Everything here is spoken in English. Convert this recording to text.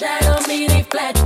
shadow reflect flat